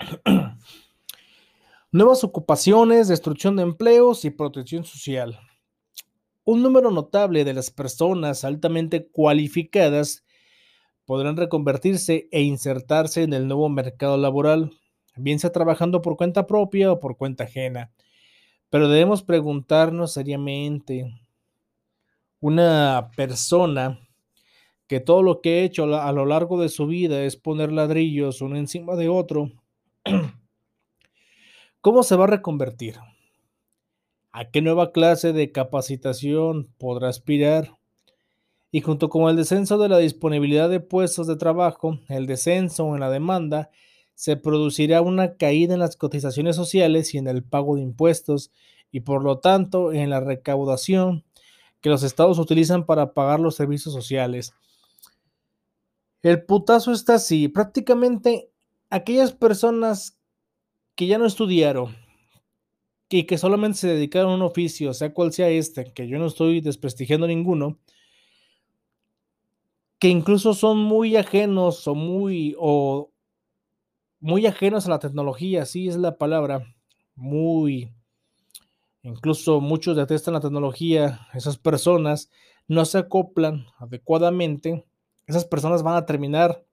Nuevas ocupaciones, destrucción de empleos y protección social. Un número notable de las personas altamente cualificadas podrán reconvertirse e insertarse en el nuevo mercado laboral, bien sea trabajando por cuenta propia o por cuenta ajena. Pero debemos preguntarnos seriamente, una persona que todo lo que ha hecho a lo largo de su vida es poner ladrillos uno encima de otro, ¿cómo se va a reconvertir? ¿A qué nueva clase de capacitación podrá aspirar? Y junto con el descenso de la disponibilidad de puestos de trabajo, el descenso en la demanda, se producirá una caída en las cotizaciones sociales y en el pago de impuestos y por lo tanto en la recaudación que los estados utilizan para pagar los servicios sociales. El putazo está así, prácticamente aquellas personas que ya no estudiaron y que solamente se dedicaron a un oficio, sea cual sea este, que yo no estoy desprestigiando ninguno, que incluso son muy ajenos o muy o muy ajenos a la tecnología, así es la palabra, muy incluso muchos detestan la tecnología, esas personas no se acoplan adecuadamente, esas personas van a terminar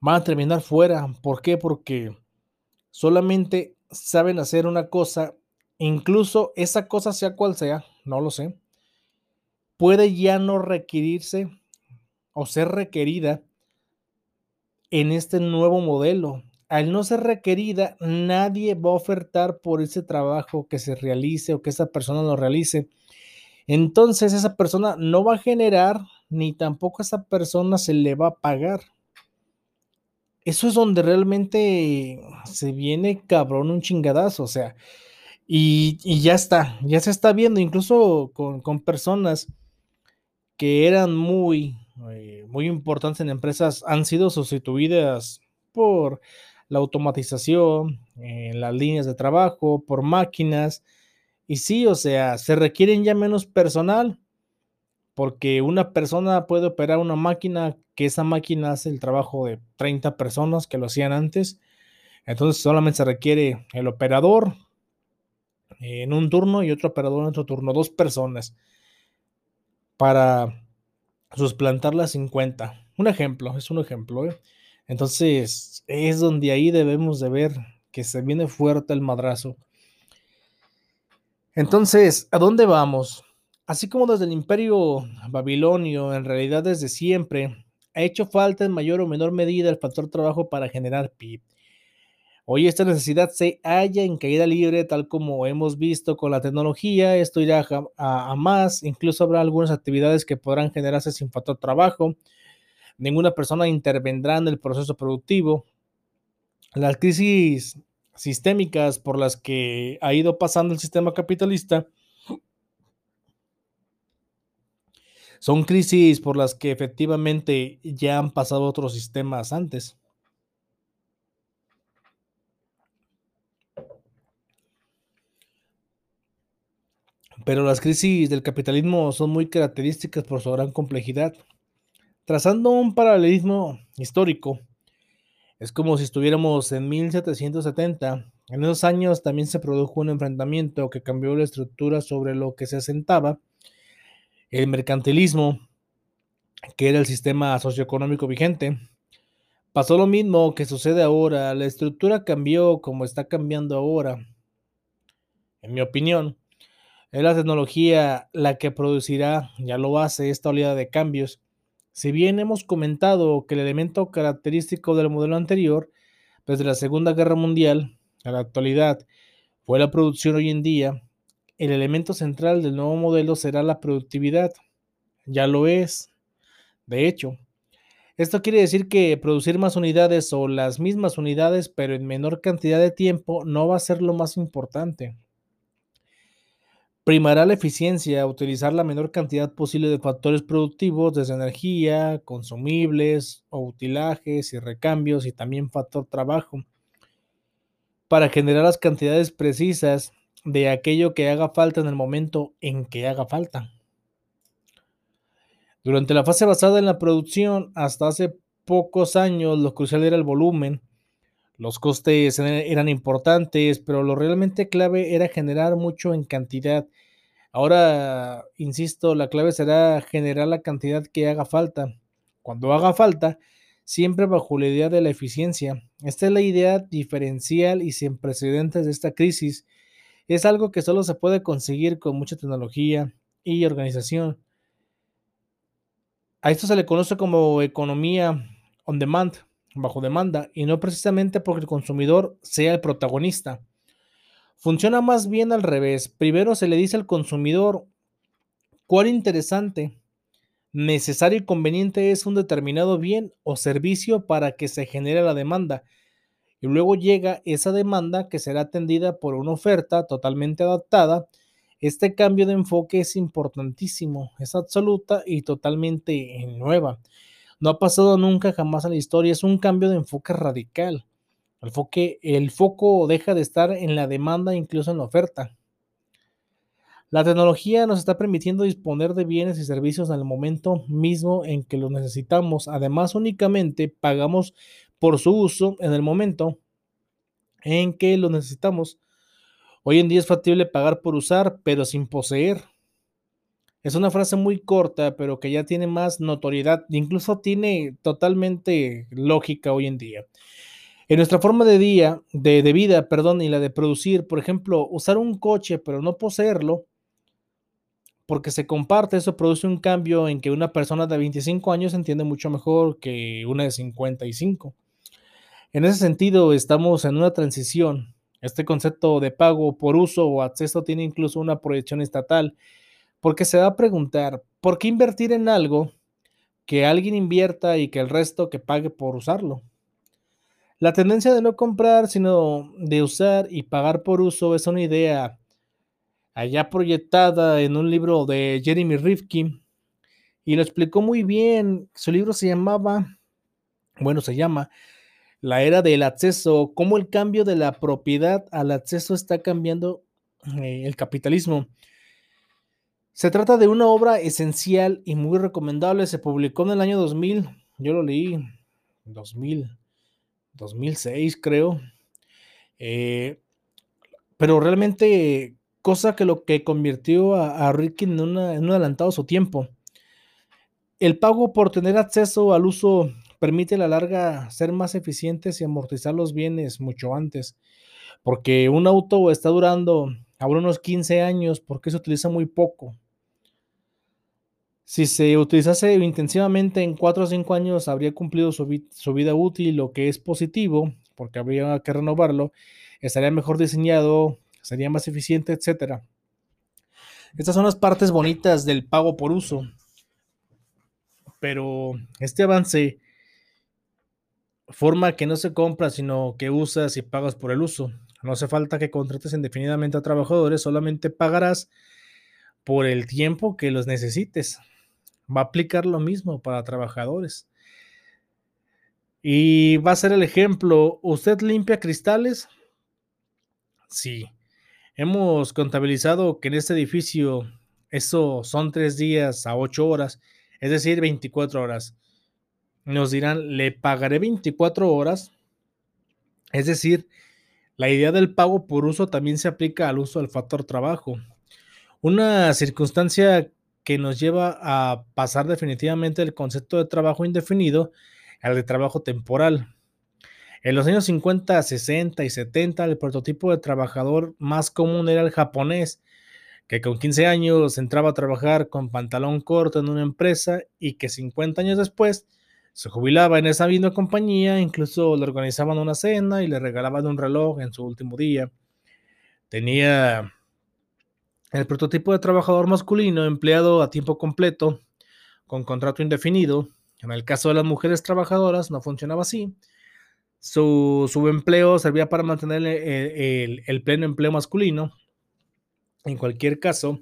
van a terminar fuera, ¿por qué? Porque solamente saben hacer una cosa, incluso esa cosa sea cual sea, no lo sé, puede ya no requerirse o ser requerida en este nuevo modelo. Al no ser requerida, nadie va a ofertar por ese trabajo que se realice o que esa persona lo realice. Entonces esa persona no va a generar ni tampoco a esa persona se le va a pagar. Eso es donde realmente se viene cabrón un chingadazo, o sea, y, ya está, ya se está viendo, incluso con, con personas que eran muy, eh, muy importantes en empresas han sido sustituidas por la automatización, en las líneas de trabajo, por máquinas. Y sí, o sea, se requieren ya menos personal porque una persona puede operar una máquina que esa máquina hace el trabajo de 30 personas que lo hacían antes. Entonces solamente se requiere el operador en un turno y otro operador en otro turno, dos personas para suplantar las 50. Un ejemplo, es un ejemplo. ¿eh? Entonces, es donde ahí debemos de ver que se viene fuerte el madrazo. Entonces, ¿a dónde vamos? Así como desde el imperio babilonio, en realidad desde siempre, ha hecho falta en mayor o menor medida el factor trabajo para generar PIB. Hoy esta necesidad se halla en caída libre, tal como hemos visto con la tecnología. Esto irá a, más. Incluso habrá algunas actividades que podrán generarse sin factor trabajo. Ninguna persona intervendrá en el proceso productivo. Las crisis sistémicas por las que ha ido pasando el sistema capitalista son crisis por las que efectivamente ya han pasado otros sistemas antes. Pero las crisis del capitalismo son muy características por su gran complejidad. Trazando un paralelismo histórico, Es como si estuviéramos en 1770. En esos años también se produjo un enfrentamiento que cambió la estructura sobre lo que se asentaba el mercantilismo, que era el sistema socioeconómico vigente. Pasó lo mismo que sucede ahora, la estructura cambió como está cambiando ahora. En mi opinión, es la tecnología la que producirá, ya lo hace, esta oleada de cambios. Si bien hemos comentado que el elemento característico del modelo anterior, desde la Segunda Guerra Mundial a la actualidad, fue la producción hoy en día, el elemento central del nuevo modelo será la productividad. Ya lo es. De hecho, esto quiere decir que producir más unidades o las mismas unidades, pero en menor cantidad de tiempo, no va a ser lo más importante. Primará la eficiencia, utilizar la menor cantidad posible de factores productivos, desde energía, consumibles o utilajes y recambios y también factor trabajo, para generar las cantidades precisas de aquello que haga falta en el momento en que haga falta. Durante la fase basada en la producción, hasta hace pocos años, lo crucial era el volumen. Los costes eran importantes, pero lo realmente clave era generar mucho en cantidad. Ahora, insisto, la clave será generar la cantidad que haga falta. Cuando haga falta, siempre bajo la idea de la eficiencia. Esta es la idea diferencial y sin precedentes de esta crisis es algo que solo se puede conseguir con mucha tecnología y organización. A esto se le conoce como economía on demand, bajo demanda, y no precisamente porque el consumidor sea el protagonista. Funciona más bien al revés. Primero se le dice al consumidor cuál interesante, necesario y conveniente es un determinado bien o servicio para que se genere la demanda y luego llega esa demanda que será atendida por una oferta totalmente adaptada. Este cambio de enfoque es importantísimo, es absoluta y totalmente nueva. No ha pasado nunca jamás en la historia, es un cambio de enfoque radical. El, foco deja de estar en la demanda, incluso en la oferta. La tecnología nos está permitiendo disponer de bienes y servicios en el momento mismo en que los necesitamos. Además, únicamente pagamos por su uso en el momento en que lo necesitamos. Hoy en día es factible pagar por usar, pero sin poseer. Es una frase muy corta, pero que ya tiene más notoriedad, incluso tiene totalmente lógica hoy en día. En nuestra forma de día, de, vida, perdón, y la de producir, por ejemplo, usar un coche, pero no poseerlo, porque se comparte, eso produce un cambio en que una persona de 25 años entiende mucho mejor que una de 55. En ese sentido, estamos en una transición. Este concepto de pago por uso o acceso tiene incluso una proyección estatal, porque se va a preguntar, ¿por qué invertir en algo que alguien invierta y que el resto que pague por usarlo? La tendencia de no comprar, sino de usar y pagar por uso es una idea allá proyectada en un libro de Jeremy Rifkin y lo explicó muy bien. Su libro se llamaba, bueno, se llama la era del acceso, cómo el cambio de la propiedad al acceso está cambiando eh, el capitalismo. Se trata de una obra esencial y muy recomendable. Se publicó en el año 2000. Yo lo leí 2000, 2006 creo. Eh, pero realmente cosa que lo que convirtió a, a Ricky en, un adelantado su tiempo. El pago por tener acceso al uso permite a la larga ser más eficientes y amortizar los bienes mucho antes. Porque un auto está durando ahora unos 15 años porque se utiliza muy poco. Si se utilizase intensivamente en 4 o 5 años, habría cumplido su, vida útil, lo que es positivo, porque habría que renovarlo, estaría mejor diseñado, sería más eficiente, etc. Estas son las partes bonitas del pago por uso. Pero este avance forma que no se compra, sino que usas y pagas por el uso. No hace falta que contrates indefinidamente a trabajadores, solamente pagarás por el tiempo que los necesites. Va a aplicar lo mismo para trabajadores. Y va a ser el ejemplo, ¿usted limpia cristales? Sí. Hemos contabilizado que en este edificio eso son tres días a ocho horas, es decir, 24 horas nos dirán, le pagaré 24 horas Es decir, la idea del pago por uso también se aplica al uso del factor trabajo. Una circunstancia que nos lleva a pasar definitivamente del concepto de trabajo indefinido al de trabajo temporal. En los años 50, 60 y 70, el prototipo de trabajador más común era el japonés, que con 15 años entraba a trabajar con pantalón corto en una empresa y que 50 años después se jubilaba en esa misma compañía, incluso le organizaban una cena y le regalaban un reloj en su último día. Tenía el prototipo de trabajador masculino empleado a tiempo completo, con contrato indefinido. En el caso de las mujeres trabajadoras no funcionaba así. Su, empleo servía para mantener el pleno empleo masculino, en cualquier caso,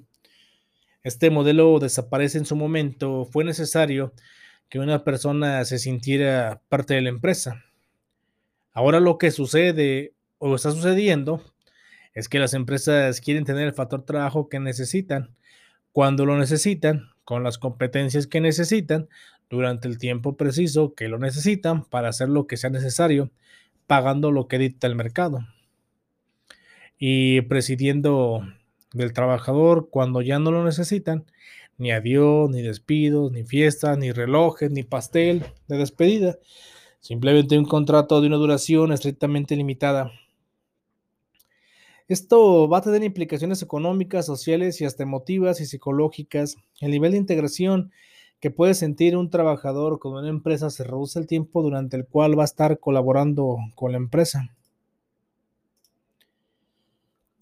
este modelo desaparece en su momento. Fue necesario que una persona se sintiera parte de la empresa. Ahora lo que sucede o está sucediendo es que las empresas quieren tener el factor trabajo que necesitan, cuando lo necesitan, con las competencias que necesitan, durante el tiempo preciso que lo necesitan para hacer lo que sea necesario, pagando lo que dicta el mercado. Y presidiendo del trabajador cuando ya no lo necesitan, ni adiós, ni despidos, ni fiestas, ni relojes, ni pastel de despedida, simplemente un contrato de una duración estrictamente limitada. Esto va a tener implicaciones económicas, sociales y hasta emotivas y psicológicas. El nivel de integración que puede sentir un trabajador con una empresa se reduce el tiempo durante el cual va a estar colaborando con la empresa.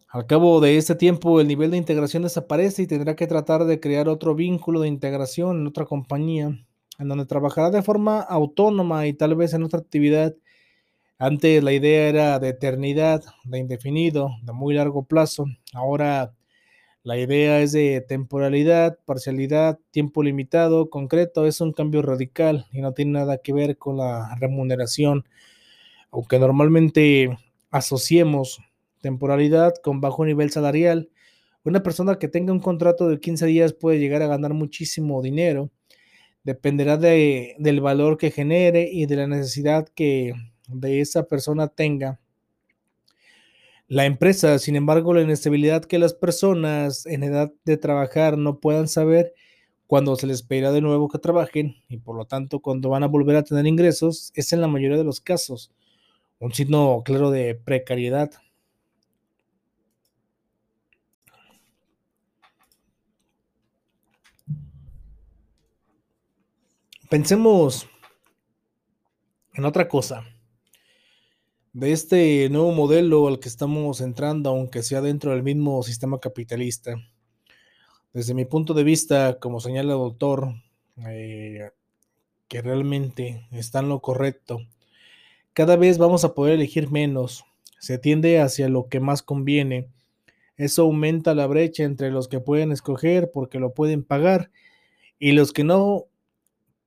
Al cabo de este tiempo, el nivel de integración desaparece y tendrá que tratar de crear otro vínculo de integración en otra compañía, en donde trabajará de forma autónoma y tal vez en otra actividad. Antes la idea era de eternidad, de indefinido, de muy largo plazo. Ahora la idea es de temporalidad, parcialidad, tiempo limitado, concreto. Es un cambio radical y no tiene nada que ver con la remuneración, aunque normalmente asociemos temporalidad con bajo nivel salarial. Una persona que tenga un contrato de 15 días puede llegar a ganar muchísimo dinero. Dependerá de, del valor que genere y de la necesidad que de esa persona tenga. La empresa, sin embargo, la inestabilidad que las personas en edad de trabajar no puedan saber cuando se les pedirá de nuevo que trabajen y por lo tanto cuando van a volver a tener ingresos es en la mayoría de los casos un signo claro de precariedad. Pensemos en otra cosa. De este nuevo modelo al que estamos entrando, aunque sea dentro del mismo sistema capitalista. Desde mi punto de vista, como señala el doctor, eh, que realmente está en lo correcto, cada vez vamos a poder elegir menos. Se tiende hacia lo que más conviene. Eso aumenta la brecha entre los que pueden escoger porque lo pueden pagar y los que no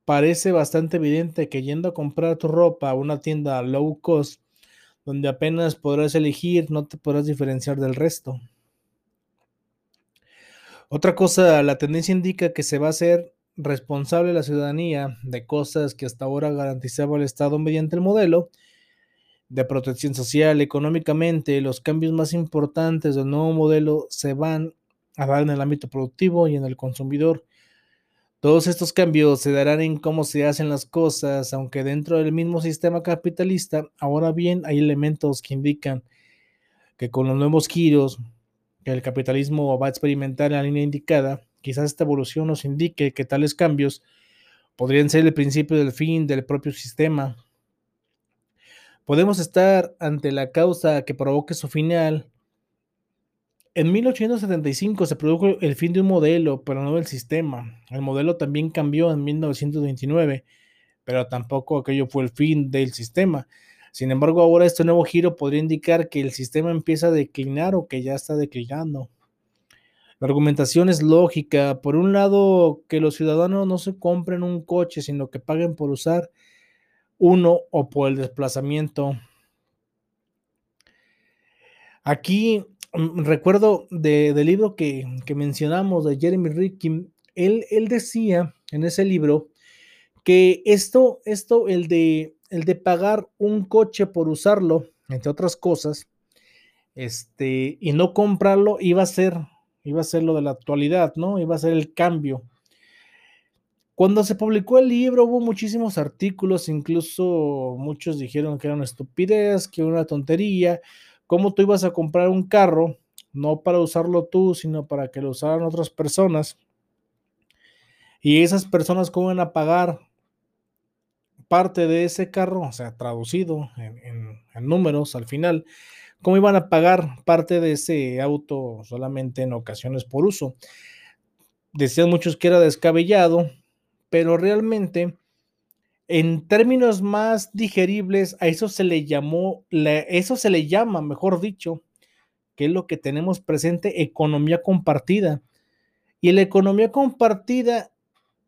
parece bastante evidente que yendo a comprar tu ropa a una tienda low cost, donde apenas podrás elegir, no te podrás diferenciar del resto. Otra cosa, la tendencia indica que se va a hacer responsable la ciudadanía de cosas que hasta ahora garantizaba el Estado mediante el modelo de protección social. Económicamente, los cambios más importantes del nuevo modelo se van a dar en el ámbito productivo y en el consumidor. Todos estos cambios se darán en cómo se hacen las cosas, aunque dentro del mismo sistema capitalista, ahora bien hay elementos que indican que con los nuevos giros que el capitalismo va a experimentar en la línea indicada, quizás esta evolución nos indique que tales cambios podrían ser el principio del fin del propio sistema. Podemos estar ante la causa que provoque su final en 1875 se produjo el fin de un modelo, pero no del sistema. El modelo también cambió en 1929, pero tampoco aquello fue el fin del sistema. Sin embargo, ahora este nuevo giro podría indicar que el sistema empieza a declinar o que ya está declinando. La argumentación es lógica. Por un lado, que los ciudadanos no se compren un coche, sino que paguen por usar uno o por el desplazamiento. Aquí Mm, recuerdo del libro que, mencionamos de Jeremy Rickin, él, decía en ese libro que esto, esto el, de, el de pagar un coche por usarlo, entre otras cosas, este, y no comprarlo iba a ser, iba a ser lo de la actualidad, ¿no? Iba a ser el cambio. Cuando se publicó el libro hubo muchísimos artículos, incluso muchos dijeron que era una estupidez, que era una tontería, cómo tú ibas a comprar un carro, no para usarlo tú, sino para que lo usaran otras personas. Y esas personas cómo iban a pagar parte de ese carro, o sea, traducido en, números al final, cómo iban a pagar parte de ese auto solamente en ocasiones por uso. Decían muchos que era descabellado, pero realmente en términos más digeribles a eso se le llamó, eso se le llama, mejor dicho, que es lo que tenemos presente, economía compartida. Y la economía compartida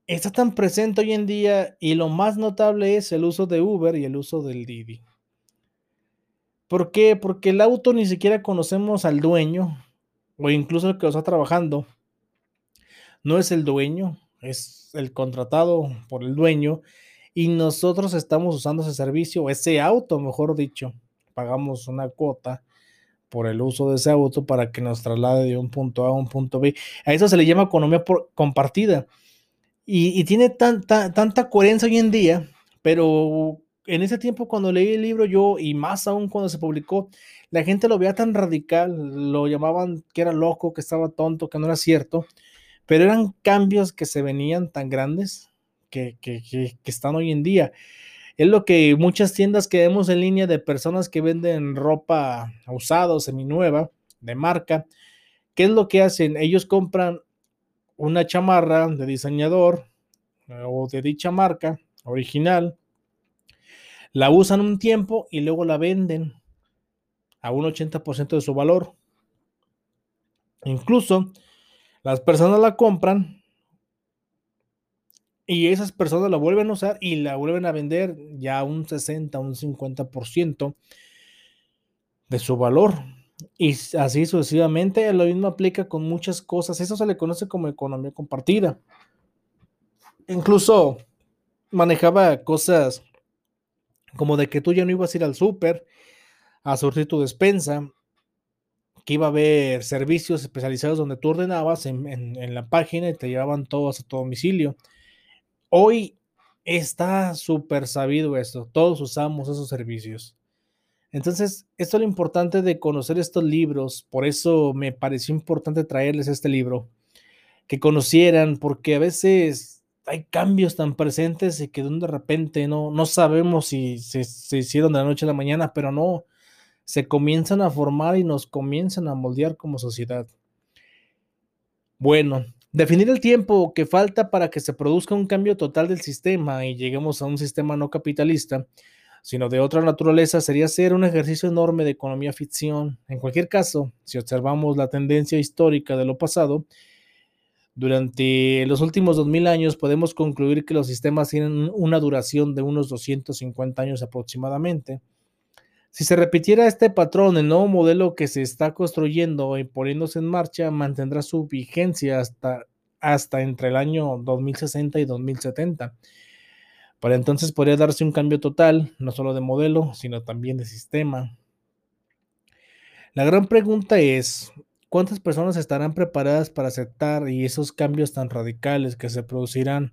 está tan presente hoy en día y lo más notable es el uso de Uber y el uso del Didi. ¿Por qué? Porque el auto ni siquiera conocemos al dueño o incluso el que lo está trabajando. No es el dueño, es el contratado por el dueño y nosotros estamos usando ese servicio, ese auto, mejor dicho. Pagamos una cuota por el uso de ese auto para que nos traslade de un punto A a un punto B. A eso se le llama economía compartida. Y, tiene tanta, tanta coherencia hoy en día, pero en ese tiempo cuando leí el libro yo, y más aún cuando se publicó, la gente lo veía tan radical, lo llamaban que era loco, que estaba tonto, que no era cierto, pero eran cambios que se venían tan grandes que, están hoy en día. Es lo que muchas tiendas que vemos en línea de personas que venden ropa usada o seminueva, de marca, ¿qué es lo que hacen? Ellos compran una chamarra de diseñador eh, o de dicha marca original, la usan un tiempo y luego la venden a un 80% de su valor. Incluso las personas la compran y esas personas la vuelven a usar y la vuelven a vender ya un 60, un 50% de su valor. Y así sucesivamente, lo mismo aplica con muchas cosas. Eso se le conoce como economía compartida. Incluso manejaba cosas como de que tú ya no ibas a ir al súper a surtir tu despensa, que iba a haber servicios especializados donde tú ordenabas en, la página y te llevaban todos a tu domicilio. Hoy está súper sabido esto, todos usamos esos servicios. Entonces, esto es lo importante de conocer estos libros, por eso me pareció importante traerles este libro, que conocieran, porque a veces hay cambios tan presentes y que de repente no, no sabemos si se, se hicieron de la noche a la mañana, pero no, se comienzan a formar y nos comienzan a moldear como sociedad. Bueno, definir el tiempo que falta para que se produzca un cambio total del sistema y lleguemos a un sistema no capitalista sino de otra naturaleza, sería ser un ejercicio enorme de economía ficción. En cualquier caso, si observamos la tendencia histórica de lo pasado, durante los últimos 2000 años podemos concluir que los sistemas tienen una duración de unos 250 años aproximadamente. Si se repitiera este patrón, el nuevo modelo que se está construyendo y poniéndose en marcha mantendrá su vigencia hasta, hasta entre el año 2060 y 2070. Para entonces podría darse un cambio total, no solo de modelo, sino también de sistema. La gran pregunta es, ¿cuántas personas estarán preparadas para aceptar y esos cambios tan radicales que se producirán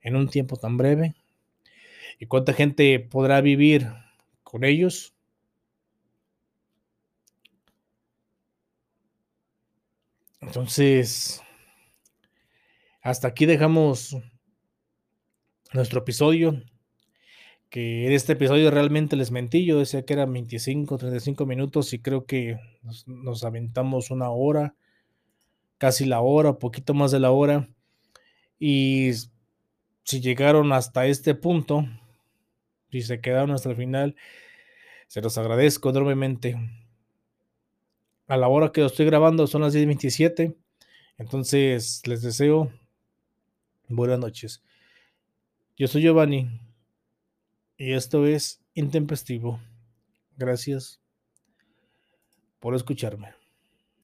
en un tiempo tan breve? ¿Y cuánta gente podrá vivir con ellos? Entonces, hasta aquí dejamos nuestro episodio. Que en este episodio realmente les mentí, yo decía que eran 25, 35 minutos y creo que nos, aventamos una hora, casi la hora, poquito más de la hora. Y si llegaron hasta este punto, si se quedaron hasta el final, se los agradezco enormemente. A la hora que lo estoy grabando son las 10.27. Entonces les deseo buenas noches. Yo soy Giovanni y esto es Intempestivo. Gracias por escucharme.